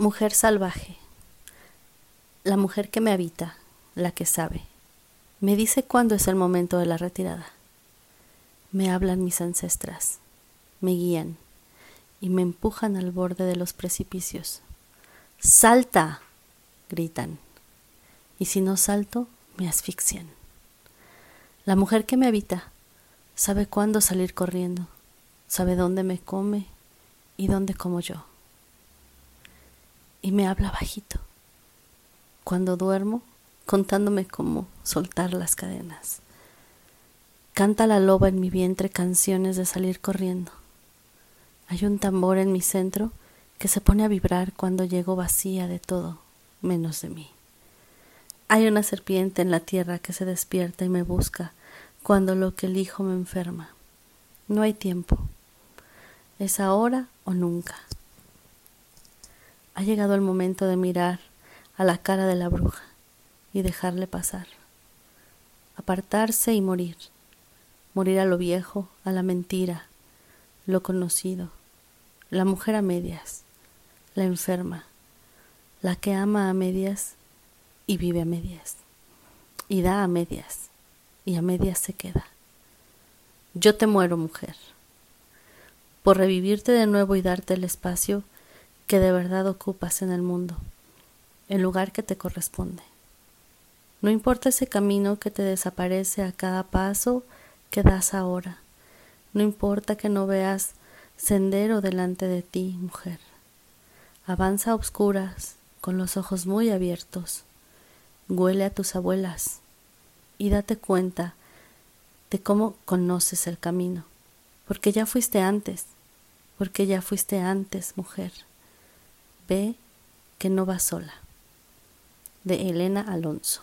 Mujer salvaje, la mujer que me habita, la que sabe, me dice cuándo es el momento de la retirada. Me hablan mis ancestras, me guían y me empujan al borde de los precipicios. ¡Salta! gritan. Y si no salto, me asfixian. La mujer que me habita sabe cuándo salir corriendo, sabe dónde me come y dónde como yo y me habla bajito. Cuando duermo, contándome cómo soltar las cadenas. Canta la loba en mi vientre canciones de salir corriendo. Hay un tambor en mi centro que se pone a vibrar cuando llego vacía de todo, menos de mí. Hay una serpiente en la tierra que se despierta y me busca cuando lo que elijo me enferma. No hay tiempo. Es ahora o nunca ha llegado el momento de mirar a la cara de la bruja y dejarle pasar, apartarse y morir, morir a lo viejo, a la mentira, lo conocido, la mujer a medias, la enferma, la que ama a medias y vive a medias, y da a medias, y a medias se queda. Yo te muero, mujer, por revivirte de nuevo y darte el espacio que de verdad ocupas en el mundo, el lugar que te corresponde. No importa ese camino que te desaparece a cada paso que das ahora. No importa que no veas sendero delante de ti, mujer. Avanza a obscuras, con los ojos muy abiertos. Huele a tus abuelas y date cuenta de cómo conoces el camino, porque ya fuiste antes, porque ya fuiste antes, mujer. Ve que no va sola. De Elena Alonso.